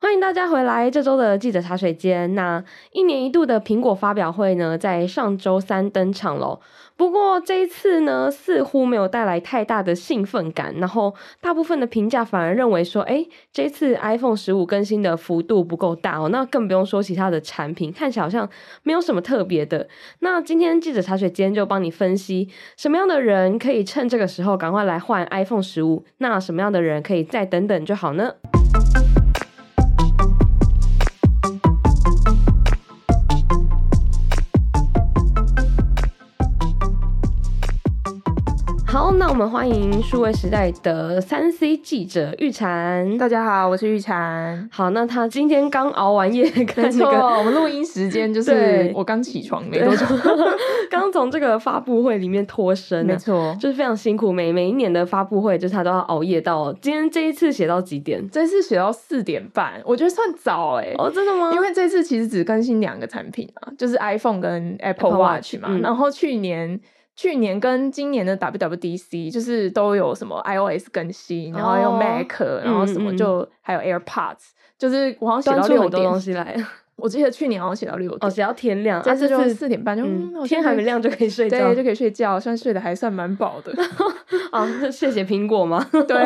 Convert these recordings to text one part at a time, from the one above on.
欢迎大家回来这周的记者茶水间。那一年一度的苹果发表会呢，在上周三登场了。不过这一次呢，似乎没有带来太大的兴奋感。然后大部分的评价反而认为说，诶，这次 iPhone 十五更新的幅度不够大哦。那更不用说其他的产品，看起来好像没有什么特别的。那今天记者茶水间就帮你分析，什么样的人可以趁这个时候赶快来换 iPhone 十五？那什么样的人可以再等等就好呢？们欢迎数位时代的三 C 记者玉婵。大家好，我是玉婵。好，那他今天刚熬完夜，跟那个，我们录音时间就是我刚起床没多久，刚从这个发布会里面脱身，没错，就是非常辛苦。每每一年的发布会，就是他都要熬夜到今天这一次写到几点？这次写到四点半，我觉得算早哎、欸。哦，真的吗？因为这次其实只更新两个产品啊，就是 iPhone 跟 Apple Watch 嘛。嗯、然后去年。去年跟今年的 WWDC 就是都有什么 iOS 更新，然后有 Mac，、哦、然后什么就、嗯、还有 AirPods，就是我好像写到六点东西来。我记得去年好像写到六点，哦，写到天亮，但是就四点半就、嗯、天还没亮就可以睡觉，对，就可以睡觉，算睡得还算蛮饱的。啊，谢谢苹果吗？对。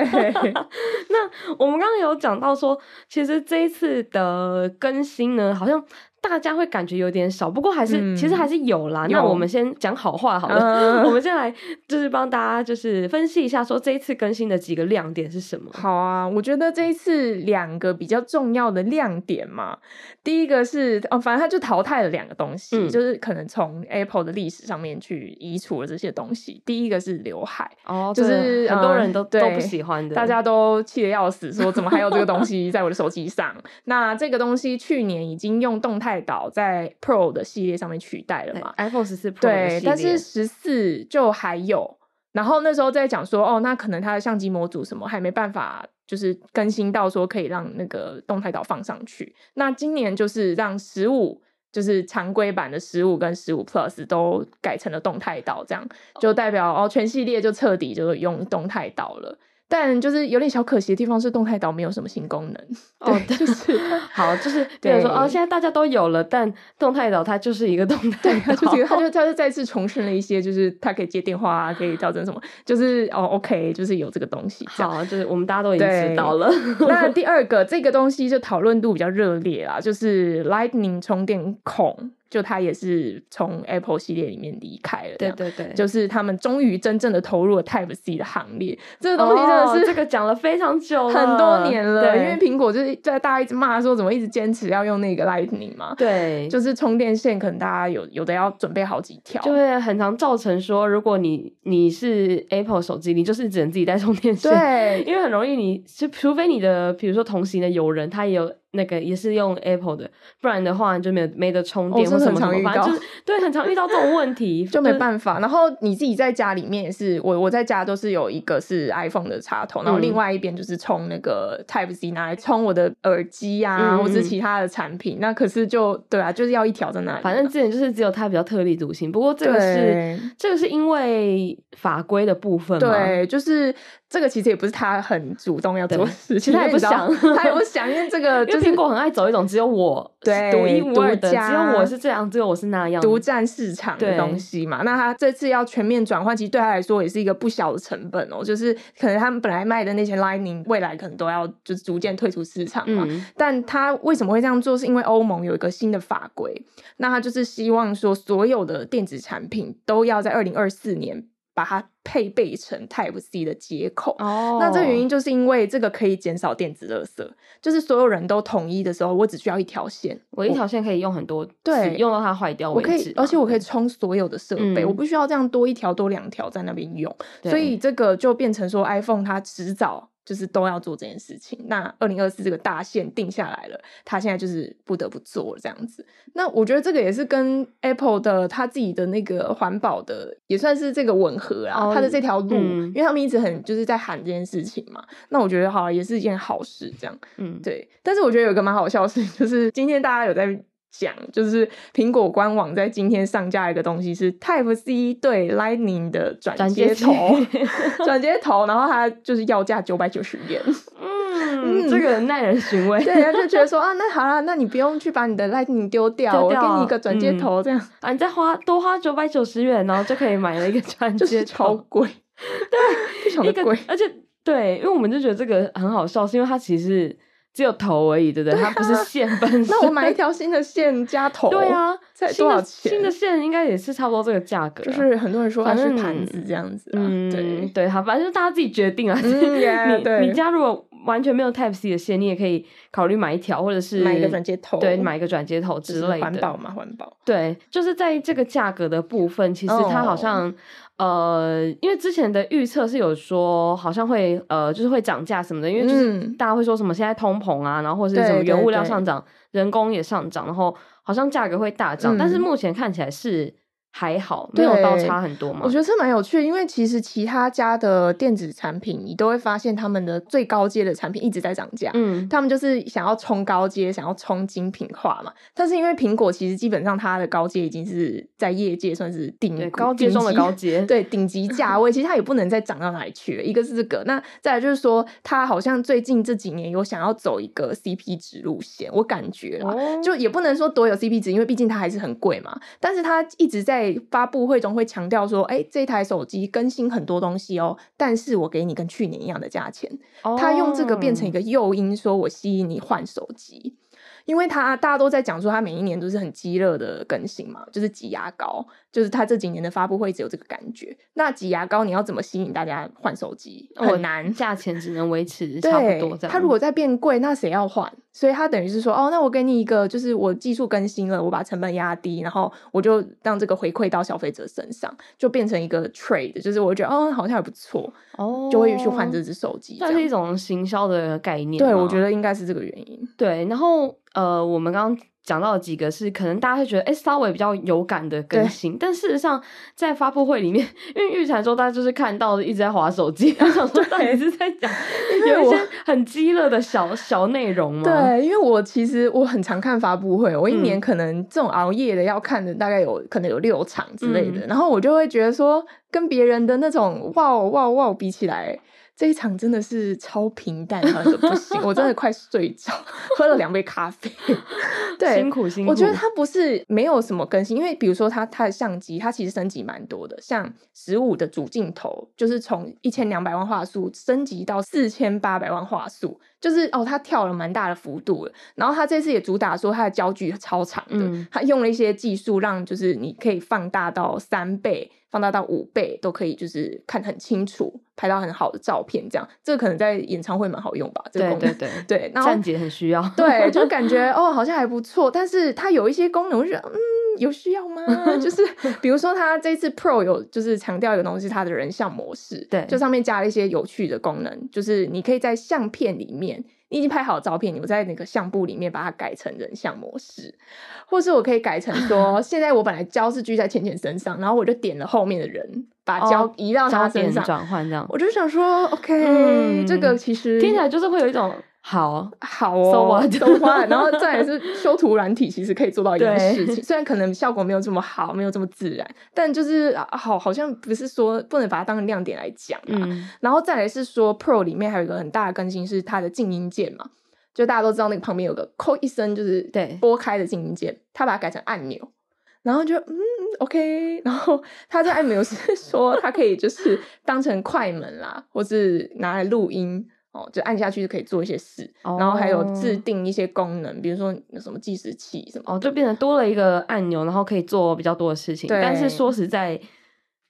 那我们刚刚有讲到说，其实这一次的更新呢，好像。大家会感觉有点少，不过还是、嗯、其实还是有啦。有那我们先讲好话好了，呃、我们先来就是帮大家就是分析一下，说这一次更新的几个亮点是什么？好啊，我觉得这一次两个比较重要的亮点嘛，第一个是哦，反正他就淘汰了两个东西，嗯、就是可能从 Apple 的历史上面去移除了这些东西。第一个是刘海哦，就是很多人都、嗯、都不喜欢的，大家都气得要死，说怎么还有这个东西在我的手机上？那这个东西去年已经用动态。导在 Pro 的系列上面取代了嘛？iPhone 十四 Pro 对，但是十四就还有。然后那时候在讲说，哦，那可能它的相机模组什么还没办法，就是更新到说可以让那个动态岛放上去。那今年就是让十五，就是常规版的十五跟十五 Plus 都改成了动态岛，这样就代表哦，全系列就彻底就是用动态岛了。但就是有点小可惜的地方是，动态岛没有什么新功能。哦，就是 好，就是比如说哦，现在大家都有了，但动态岛它就是一个动态它就它就它就再次重申了一些，就是它可以接电话啊，可以调整什么，就是哦，OK，就是有这个东西。好，就是我们大家都已经知道了。那第二个这个东西就讨论度比较热烈啦，就是 Lightning 充电孔。就他也是从 Apple 系列里面离开了，对对对，就是他们终于真正的投入了 Type C 的行列。这个东西真的是、哦、这个讲了非常久了，很多年了。对因为苹果就是在大家一直骂说怎么一直坚持要用那个 Lightning 嘛，对，就是充电线可能大家有有的要准备好几条，就会很常造成说，如果你你是 Apple 手机，你就是只能自己带充电线，对，因为很容易你就除非你的比如说同行的友人他也有。那个也是用 Apple 的，不然的话就没有没得充电或什么什么，反正就是对，很常遇到这种问题，就没办法。然后你自己在家里面也是，我我在家都是有一个是 iPhone 的插头，然后另外一边就是充那个 Type C 拿来充我的耳机啊，或是其他的产品。那可是就对啊，就是要一条在那里。反正之前就是只有它比较特立独行，不过这个是这个是因为法规的部分嘛，对，就是。这个其实也不是他很主动要做的事情，其实他也不想，他也不想，因为这个 就是苹果很爱走一种只有我对独一无二的，家只有我是这样，只有我是那样，独占市场的东西嘛。那他这次要全面转换，其实对他来说也是一个不小的成本哦。就是可能他们本来卖的那些 Lightning，未来可能都要就是逐渐退出市场嘛。嗯、但他为什么会这样做？是因为欧盟有一个新的法规，那他就是希望说所有的电子产品都要在二零二四年。把它配备成 Type C 的接口哦，那这个原因就是因为这个可以减少电子垃圾，就是所有人都统一的时候，我只需要一条线，我一条线可以用很多，对，用到它坏掉为止，我可以，而且我可以充所有的设备，嗯、我不需要这样多一条多两条在那边用，所以这个就变成说 iPhone 它迟早。就是都要做这件事情。那二零二四这个大线定下来了，他现在就是不得不做这样子。那我觉得这个也是跟 Apple 的他自己的那个环保的也算是这个吻合啊，他、oh, 的这条路，嗯、因为他们一直很就是在喊这件事情嘛。那我觉得好也是一件好事，这样，嗯，对。但是我觉得有一个蛮好笑的事情，就是今天大家有在。讲就是苹果官网在今天上架一个东西是 Type C 对 Lightning 的转接头，转接头，然后它就是要价九百九十元。嗯，嗯，这个耐人寻味。对，他就觉得说啊，那好啦，那你不用去把你的 Lightning 丢掉，丢掉我给你一个转接头，这样、嗯、啊，你再花多花九百九十元，然后就可以买了一个 转接头，超贵，对，非常的贵，而且对，因为我们就觉得这个很好笑，是因为它其实。只有头而已，对不对？它不是线本身。那我买一条新的线加头，对啊，才多少钱？新的线应该也是差不多这个价格。就是很多人说它是盘子这样子，嗯，对对，好，反正就大家自己决定啊。嗯、你你家如果完全没有 Type C 的线，你也可以考虑买一条，或者是买一个转接头，对，买一个转接头之类的。环保嘛，环保。对，就是在这个价格的部分，其实它好像。哦呃，因为之前的预测是有说好像会呃，就是会涨价什么的，因为就是大家会说什么现在通膨啊，然后或者是什么原物料上涨，人工也上涨，然后好像价格会大涨，嗯，但是目前看起来是。还好，没有到差很多嘛。我觉得这蛮有趣的，因为其实其他家的电子产品，你都会发现他们的最高阶的产品一直在涨价。嗯，他们就是想要冲高阶，想要冲精品化嘛。但是因为苹果其实基本上它的高阶已经是在业界算是顶高阶中的高阶，对顶级价位，其实它也不能再涨到哪里去了。一个是这个，那再来就是说，它好像最近这几年有想要走一个 CP 值路线，我感觉啊，就也不能说多有 CP 值，因为毕竟它还是很贵嘛。但是它一直在。在发布会中会强调说，哎、欸，这台手机更新很多东西哦，但是我给你跟去年一样的价钱。Oh. 他用这个变成一个诱因，说我吸引你换手机。因为他大家都在讲说，他每一年都是很激热的更新嘛，就是挤牙膏，就是他这几年的发布会只有这个感觉。那挤牙膏，你要怎么吸引大家换手机？很难，价钱只能维持差不多这样。它如果再变贵，那谁要换？所以它等于是说，哦，那我给你一个，就是我技术更新了，我把成本压低，然后我就让这个回馈到消费者身上，就变成一个 trade，就是我觉得哦，好像还不错，哦，就会去换这只手机，算是一种行销的概念。对，我觉得应该是这个原因。对，然后。呃，我们刚刚讲到的几个是可能大家会觉得，哎，稍微比较有感的更新，但事实上在发布会里面，因为预产周大家就是看到一直在划手机，想说到底是在讲 有一些很激烈的小小内容吗？对，因为我其实我很常看发布会，我一年可能这种熬夜的要看的大概有可能有六场之类的，嗯、然后我就会觉得说，跟别人的那种哇哇哇比起来。这一场真的是超平淡，好像不行，我真的 快睡着，喝了两杯咖啡。对，辛苦辛苦。我觉得它不是没有什么更新，因为比如说它它的相机，它其实升级蛮多的，像十五的主镜头，就是从一千两百万画素升级到四千八百万画素，就是哦，他跳了蛮大的幅度了。然后他这次也主打说他的焦距超长的，嗯，它用了一些技术让就是你可以放大到三倍。放大到五倍都可以，就是看很清楚，拍到很好的照片，这样这个可能在演唱会蛮好用吧？这个功能，对对对对，站姐很需要，对，就感觉 哦，好像还不错。但是它有一些功能，我觉得嗯，有需要吗？就是比如说，它这次 Pro 有就是强调一个东西，它的人像模式，对，就上面加了一些有趣的功能，就是你可以在相片里面。你已经拍好照片，你我在那个相簿里面把它改成人像模式，或是我可以改成说，现在我本来焦是聚在浅浅身上，然后我就点了后面的人，把焦移到他身上，转换这样。我就想说，OK，嗯，这个其实听起来就是会有一种。好。好哦，收完收完，然后再来是修图软体，其实可以做到一件事情，虽然可能效果没有这么好，没有这么自然，但就是好，好像不是说不能把它当成亮点来讲嘛。嗯、然后再来是说，Pro 里面还有一个很大的更新是它的静音键嘛，就大家都知道那个旁边有个扣一声就是对。拨开的静音键，它把它改成按钮，然后就嗯 OK，然后它这按钮是说它可以就是当成快门啦，或是拿来录音。哦，就按下去就可以做一些事，哦、然后还有制定一些功能，比如说有什么计时器什么，哦，就变成多了一个按钮，然后可以做比较多的事情。但是说实在，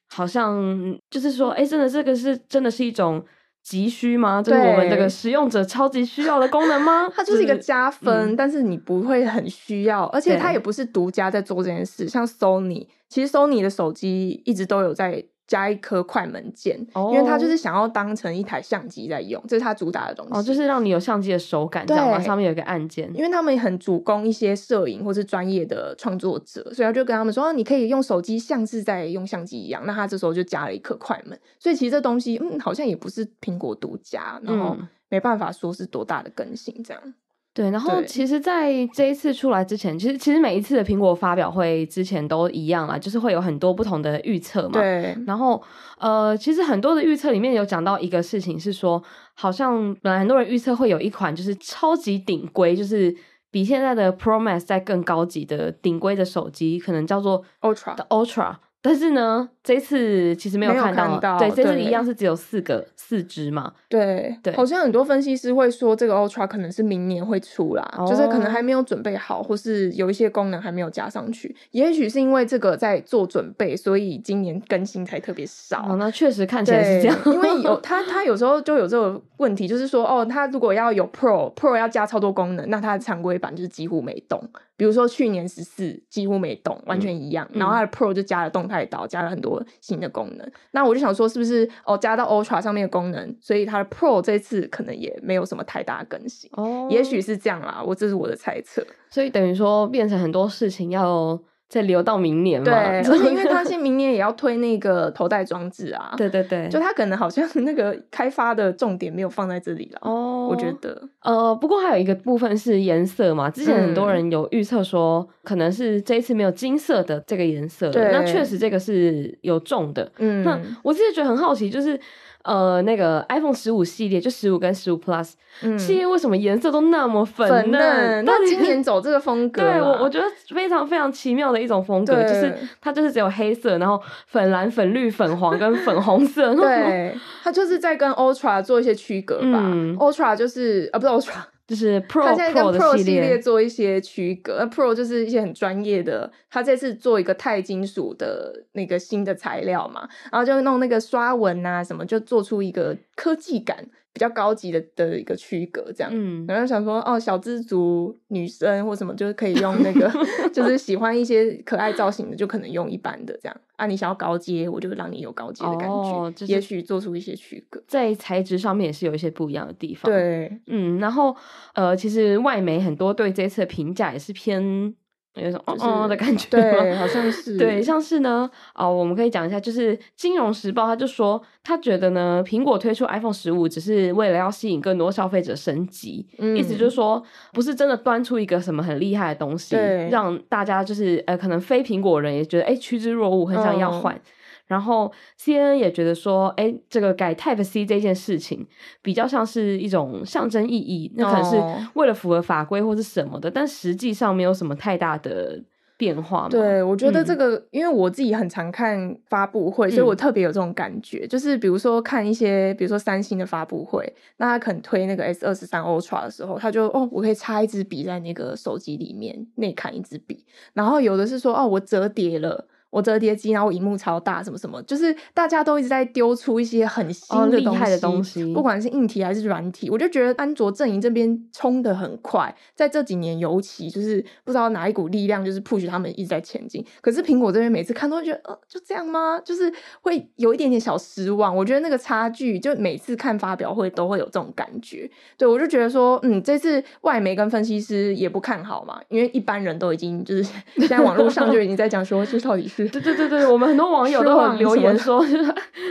好像就是说，哎，真的这个是真的是一种急需吗？这、是我们这个使用者超级需要的功能吗？它就是一个加分，就是嗯、但是你不会很需要，而且它也不是独家在做这件事。像 Sony，其实 Sony 的手机一直都有在。加一颗快门键，oh. 因为它就是想要当成一台相机在用，这是它主打的东西。哦，oh, 就是让你有相机的手感，这样吗？上面有一个按键。因为他们很主攻一些摄影或是专业的创作者，所以他就跟他们说，你可以用手机像是在用相机一样。那他这时候就加了一颗快门，所以其实这东西，嗯，好像也不是苹果独家，然后没办法说是多大的更新这样。对，然后其实在这一次出来之前，其实其实每一次的苹果发表会之前都一样啦，就是会有很多不同的预测嘛。对。然后呃，其实很多的预测里面有讲到一个事情是说，好像本来很多人预测会有一款就是超级顶规，就是比现在的 Pro Max 在更高级的顶规的手机，可能叫做 Ultra 的 Ultra。但是呢，这次其实没有看到，看到对，这次一样是只有四个四只嘛。对对，好像很多分析师会说这个 Ultra 可能是明年会出啦，哦，就是可能还没有准备好，或是有一些功能还没有加上去。也许是因为这个在做准备，所以今年更新才特别少。哦，那确实看起来是这样，因为有 它，它有时候就有这个问题，就是说，哦，它如果要有 Pro Pro 要加超多功能，那它的常规版就是几乎没动。比如说去年十四几乎没动，完全一样，嗯、然后它的 Pro 就加了动态岛，加了很多新的功能。那我就想说，是不是哦加到 Ultra 上面的功能，所以它的 Pro 这次可能也没有什么太大更新。哦，也许是这样啦，我这是我的猜测。所以等于说变成很多事情要。再留到明年嘛？因为他现明年也要推那个头戴装置啊。对对对，就他可能好像那个开发的重点没有放在这里了。哦，我觉得，呃，不过还有一个部分是颜色嘛。之前很多人有预测说，可能是这一次没有金色的这个颜色。对，那确实这个是有重的。嗯，那我自己觉得很好奇，就是。呃，那个 iPhone 十五系列就十五跟十五 Plus、嗯、系列为什么颜色都那么粉嫩？粉嫩，那今年走这个风格，对我我觉得非常非常奇妙的一种风格，就是它就是只有黑色，然后粉蓝、粉绿、粉黄跟粉红色。对，它就是在跟 Ultra 做一些区隔吧。嗯、Ultra 就是啊，不是 Ultra。就是 Pro，他现在跟 Pro 系列做一些区隔，那 Pro 就是一些很专业的，他这次做一个钛金属的那个新的材料嘛，然后就弄那个刷纹啊什么，就做出一个科技感。比较高级的的一个区隔，这样，嗯，然后想说，哦，小资族女生或什么，就是可以用那个，就是喜欢一些可爱造型的，就可能用一般的这样。啊，你想要高阶，我就让你有高阶的感觉，哦就是、也许做出一些区隔，在材质上面也是有一些不一样的地方。对，嗯，然后呃，其实外媒很多对这次的评价也是偏。有一种哦哦的感觉，对，好像是 对，像是呢，哦，我们可以讲一下，就是《金融时报》他就说，他觉得呢，苹果推出 iPhone 十五只是为了要吸引更多消费者升级，嗯，意思就是说，不是真的端出一个什么很厉害的东西，让大家就是呃，可能非苹果人也觉得哎趋之若鹜，很想要换。嗯然后 CNN 也觉得说，哎，这个改 Type C 这件事情比较像是一种象征意义，那可能是为了符合法规或是什么的，但实际上没有什么太大的变化嘛。对，我觉得这个，嗯、因为我自己很常看发布会，所以我特别有这种感觉，嗯、就是比如说看一些，比如说三星的发布会，那他肯推那个 S 二十三 Ultra 的时候，他就哦，我可以插一支笔在那个手机里面，内嵌一支笔，然后有的是说哦，我折叠了。我折叠机，然后荧幕超大，什么什么，就是大家都一直在丢出一些很新的东西，哦、厉害的东西，不管是硬体还是软体，我就觉得安卓阵营这边冲得很快，在这几年尤其就是不知道哪一股力量就是 push 他们一直在前进。可是苹果这边每次看都会觉得，呃，就这样吗？就是会有一点点小失望。我觉得那个差距，就每次看发表会都会有这种感觉。对，我就觉得说，嗯，这次外媒跟分析师也不看好嘛，因为一般人都已经就是 现在网络上就已经在讲说，这到底是。对对对对，我们很多网友都有留言说，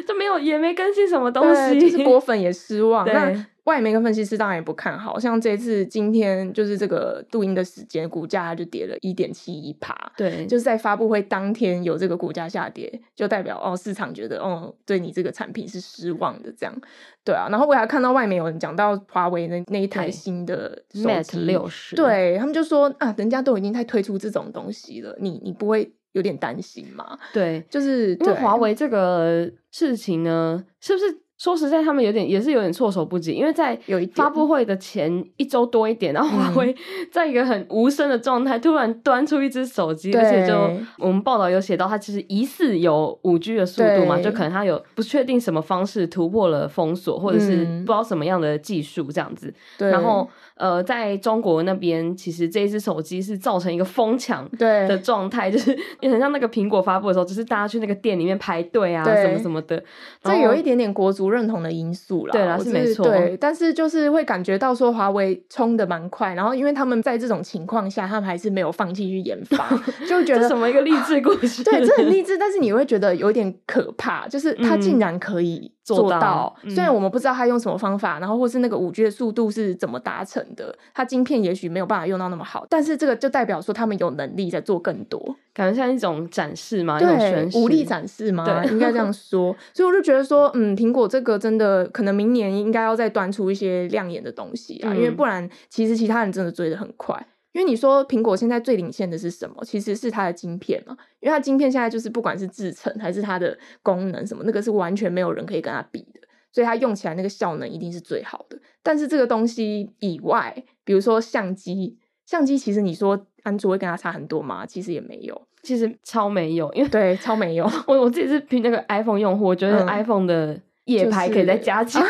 就没有也没更新什么东西，就是果粉也失望。那外媒跟分析师当然也不看好，像这次今天就是这个录音的时间，股价就跌了一点七一趴。对，就是在发布会当天有这个股价下跌，就代表哦市场觉得哦对你这个产品是失望的这样。对啊，然后我还看到外面有人讲到华为那那一台新的 Mate 六十对他们就说啊，人家都已经在推出这种东西了，你你不会。有点担心嘛？对，就是因为华为这个事情呢，是不是？说实在，他们有点也是有点措手不及，因为在发布会的前一周多一点，然后华为在一个很无声的状态，突然端出一只手机，而且就我们报道有写到，它其实疑似有五 G 的速度嘛，就可能它有不确定什么方式突破了封锁，或者是不知道什么样的技术这样子。然后呃，在中国那边，其实这一只手机是造成一个疯抢的状态，就是也很像那个苹果发布的时候，只是大家去那个店里面排队啊，什么什么的，这有一点点国足认同的因素啦，对啦，是没错。对，但是就是会感觉到说华为冲的蛮快，然后因为他们在这种情况下，他们还是没有放弃去研发，就觉得什么一个励志故事。对，这很励志，但是你会觉得有点可怕，就是他竟然可以做到。嗯、做到虽然我们不知道他用什么方法，然后或是那个五 G 的速度是怎么达成的，它晶片也许没有办法用到那么好，但是这个就代表说他们有能力在做更多，感觉像一种展示嘛，对，武力展示嘛，对，应该这样说。所以我就觉得说，嗯，苹果这个真的可能明年应该要再端出一些亮眼的东西啊，嗯、因为不然其实其他人真的追得很快。因为你说苹果现在最领先的是什么？其实是它的晶片嘛。因为它晶片现在就是不管是制成还是它的功能什么，那个是完全没有人可以跟它比的，所以它用起来那个效能一定是最好的。但是这个东西以外，比如说相机，相机其实你说安卓会跟它差很多吗？其实也没有，其实超没有，因为对超没有。我我自己是凭那个 iPhone 用户，我觉得 iPhone 的、嗯。夜拍可以再加强，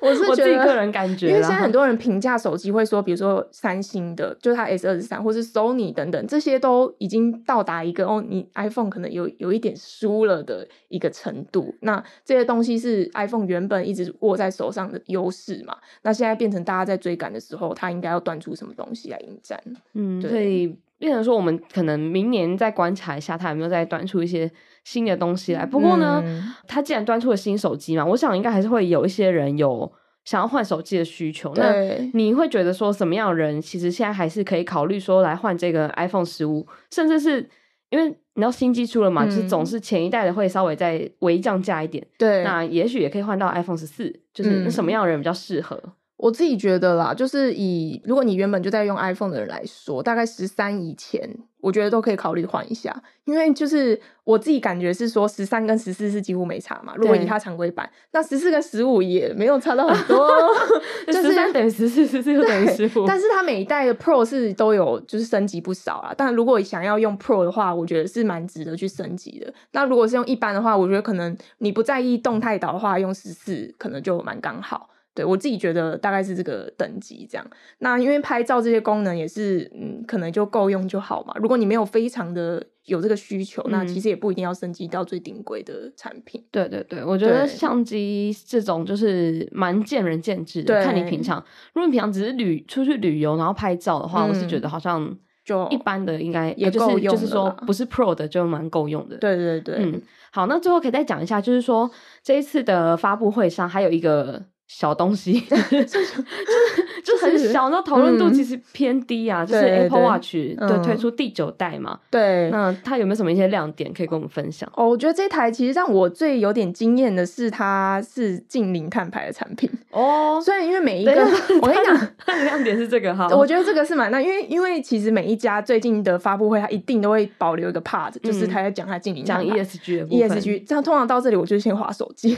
我是觉得我自己个人感觉，因为现在很多人评价手机会说，比如说三星的，就是它 S 二十三，或是 Sony 等等，这些都已经到达一个哦，你 iPhone 可能有有一点输了的一个程度。那这些东西是 iPhone 原本一直握在手上的优势嘛？那现在变成大家在追赶的时候，它应该要端出什么东西来迎战？嗯，对。所以变成说，我们可能明年再观察一下，它有没有再端出一些。新的东西来，不过呢，他、嗯、既然端出了新手机嘛，我想应该还是会有一些人有想要换手机的需求。那你会觉得说，什么样的人其实现在还是可以考虑说来换这个 iPhone 十五，甚至是因为你知道新机出了嘛，嗯、就是总是前一代的会稍微再微降价一点。对，那也许也可以换到 iPhone 十四，就是什么样的人比较适合？嗯我自己觉得啦，就是以如果你原本就在用 iPhone 的人来说，大概十三以前，我觉得都可以考虑换一下。因为就是我自己感觉是说，十三跟十四是几乎没差嘛。如果以它常规版，那十四跟十五也没有差到很多，就是十三等于十四，十四又等于十五。但是它每一代的 Pro 是都有就是升级不少啊。但如果想要用 Pro 的话，我觉得是蛮值得去升级的。那如果是用一般的话，我觉得可能你不在意动态岛的话，用十四可能就蛮刚好。对，我自己觉得大概是这个等级这样。那因为拍照这些功能也是，嗯，可能就够用就好嘛。如果你没有非常的有这个需求，嗯、那其实也不一定要升级到最顶贵的产品。对对对，我觉得相机这种就是蛮见仁见智的，看你平常。如果你平常只是旅出去旅游然后拍照的话，嗯、我是觉得好像就一般的应该也够用，就是说不是 Pro 的就蛮够用的。对对对，嗯，好，那最后可以再讲一下，就是说这一次的发布会上还有一个。小东西，就是 就很小，那讨论度其实偏低啊。就是 Apple Watch 对推出第九代嘛，对，那它有没有什么一些亮点可以跟我们分享？哦，我觉得这台其实让我最有点惊艳的是，它是近零碳排的产品哦。所以因为每一个，我跟你讲，它的亮点是这个哈。我觉得这个是蛮那，因为因为其实每一家最近的发布会，它一定都会保留一个 part，就是它在讲它近零讲 ESG 的。ESG，这样通常到这里我就先划手机。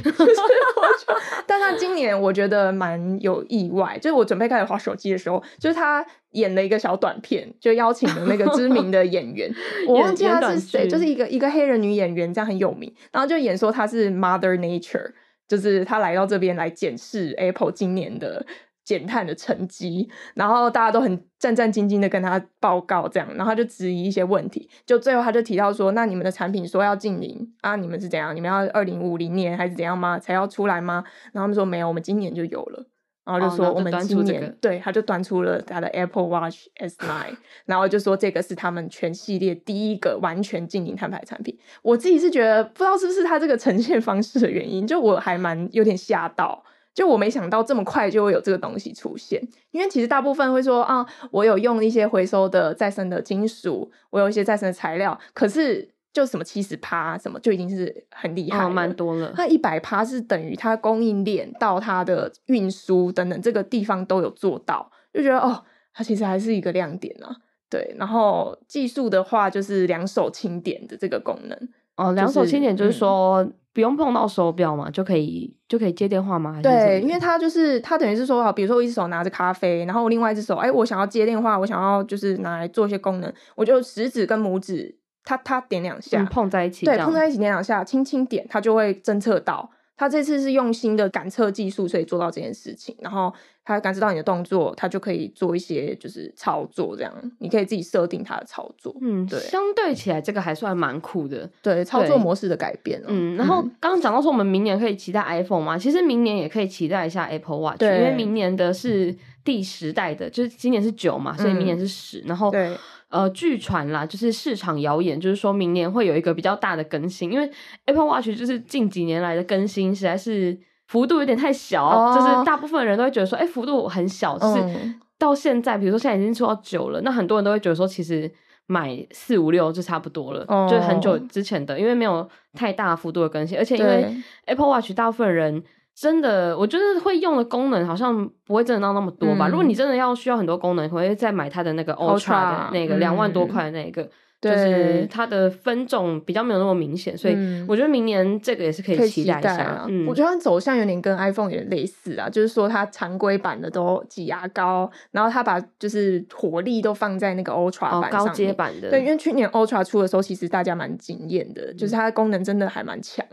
但他今年我觉得蛮有意外，就是我准备开始划手机的时候，就是他演了一个小短片，就邀请了那个知名的演员，我忘记他是谁，就是一个一个黑人女演员，这样很有名，然后就演说她是 Mother Nature，就是他来到这边来检视 Apple 今年的。减碳的成绩，然后大家都很战战兢兢的跟他报告，这样，然后他就质疑一些问题，就最后他就提到说，那你们的产品说要禁零啊，你们是怎样？你们要二零五零年还是怎样吗？才要出来吗？然后他们说没有，我们今年就有了，然后就说我们今年、哦这个、对，他就端出了他的 Apple Watch S9，然后就说这个是他们全系列第一个完全禁零碳排的产品。我自己是觉得不知道是不是他这个呈现方式的原因，就我还蛮有点吓到。就我没想到这么快就会有这个东西出现，因为其实大部分会说啊，我有用一些回收的再生的金属，我有一些再生的材料，可是就什么七十趴什么就已经是很厉害了，蛮、哦、多了。它一百趴是等于它供应链到它的运输等等这个地方都有做到，就觉得哦，它其实还是一个亮点啊。对，然后技术的话就是两手轻点的这个功能。哦，两手轻点就是说。嗯不用碰到手表嘛，就可以就可以接电话吗？对，因为它就是它等于是说，比如说我一只手拿着咖啡，然后我另外一只手，哎，我想要接电话，我想要就是拿来做一些功能，我就食指跟拇指，它它点两下，嗯，碰在一起，对，碰在一起点两下，轻轻点，它就会侦测到。他这次是用新的感测技术，所以做到这件事情。然后他感知到你的动作，他就可以做一些就是操作，这样你可以自己设定他的操作。嗯，对，相对起来这个还算蛮酷的。对，操作模式的改变。嗯，然后刚刚讲到说我们明年可以期待 iPhone 吗，其实明年也可以期待一下 Apple Watch，因为明年的是第十代的，就是今年是九嘛，所以明年是十，嗯。然后对。呃，据传啦，就是市场谣言，就是说明年会有一个比较大的更新，因为 Apple Watch 就是近几年来的更新实在是幅度有点太小，哦、就是大部分人都会觉得说，哎、欸，幅度很小。就是到现在，比如说现在已经出到九了，那很多人都会觉得说，其实买四五六就差不多了，哦、就是很久之前的，因为没有太大幅度的更新，而且因为 Apple Watch 大部分人。真的，我觉得会用的功能好像不会真的到那么多吧。嗯、如果你真的要需要很多功能，可能会再买它的那个 Ultra 的那个两万多块的那个，嗯、就是它的分众比较没有那么明显，所以我觉得明年这个也是可以期待一下。啊嗯、我觉得它走向有点跟 iPhone 也类似啊，就是说它常规版的都挤牙膏，然后它把就是火力都放在那个 Ultra 版上、哦、高阶版的。对，因为去年 Ultra 出的时候，其实大家蛮惊艳的，就是它的功能真的还蛮强。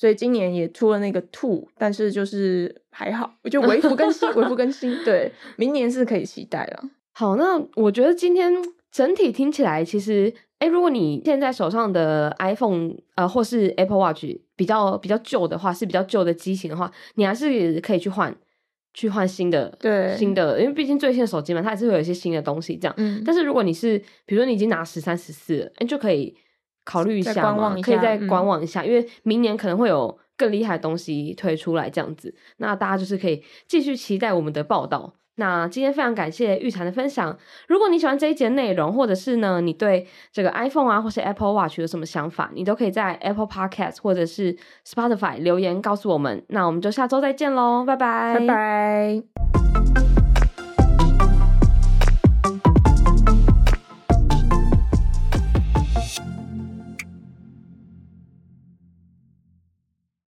所以今年也出了那个 Two，但是就是还好，我就微幅更新，微幅更新。对，明年是可以期待了。好，那我觉得今天整体听起来，其实，哎、欸，如果你现在手上的 iPhone 呃，或是 Apple Watch 比较比较旧的话，是比较旧的机型的话，你还是可以去换，去换新的，对，新的，因为毕竟最新的手机嘛，它还是会有一些新的东西这样。嗯。但是如果你是，比如说你已经拿十三、十四了，哎，就可以。考虑一下嘛，可以再观望一下，嗯、因为明年可能会有更厉害的东西推出来，这样子，那大家就是可以继续期待我们的报道。那今天非常感谢玉婵的分享。如果你喜欢这一节内容，或者是呢，你对这个 iPhone 啊，或是 Apple Watch 有什么想法，你都可以在 Apple Podcast 或者是 Spotify 留言告诉我们。那我们就下周再见喽，拜拜，拜拜。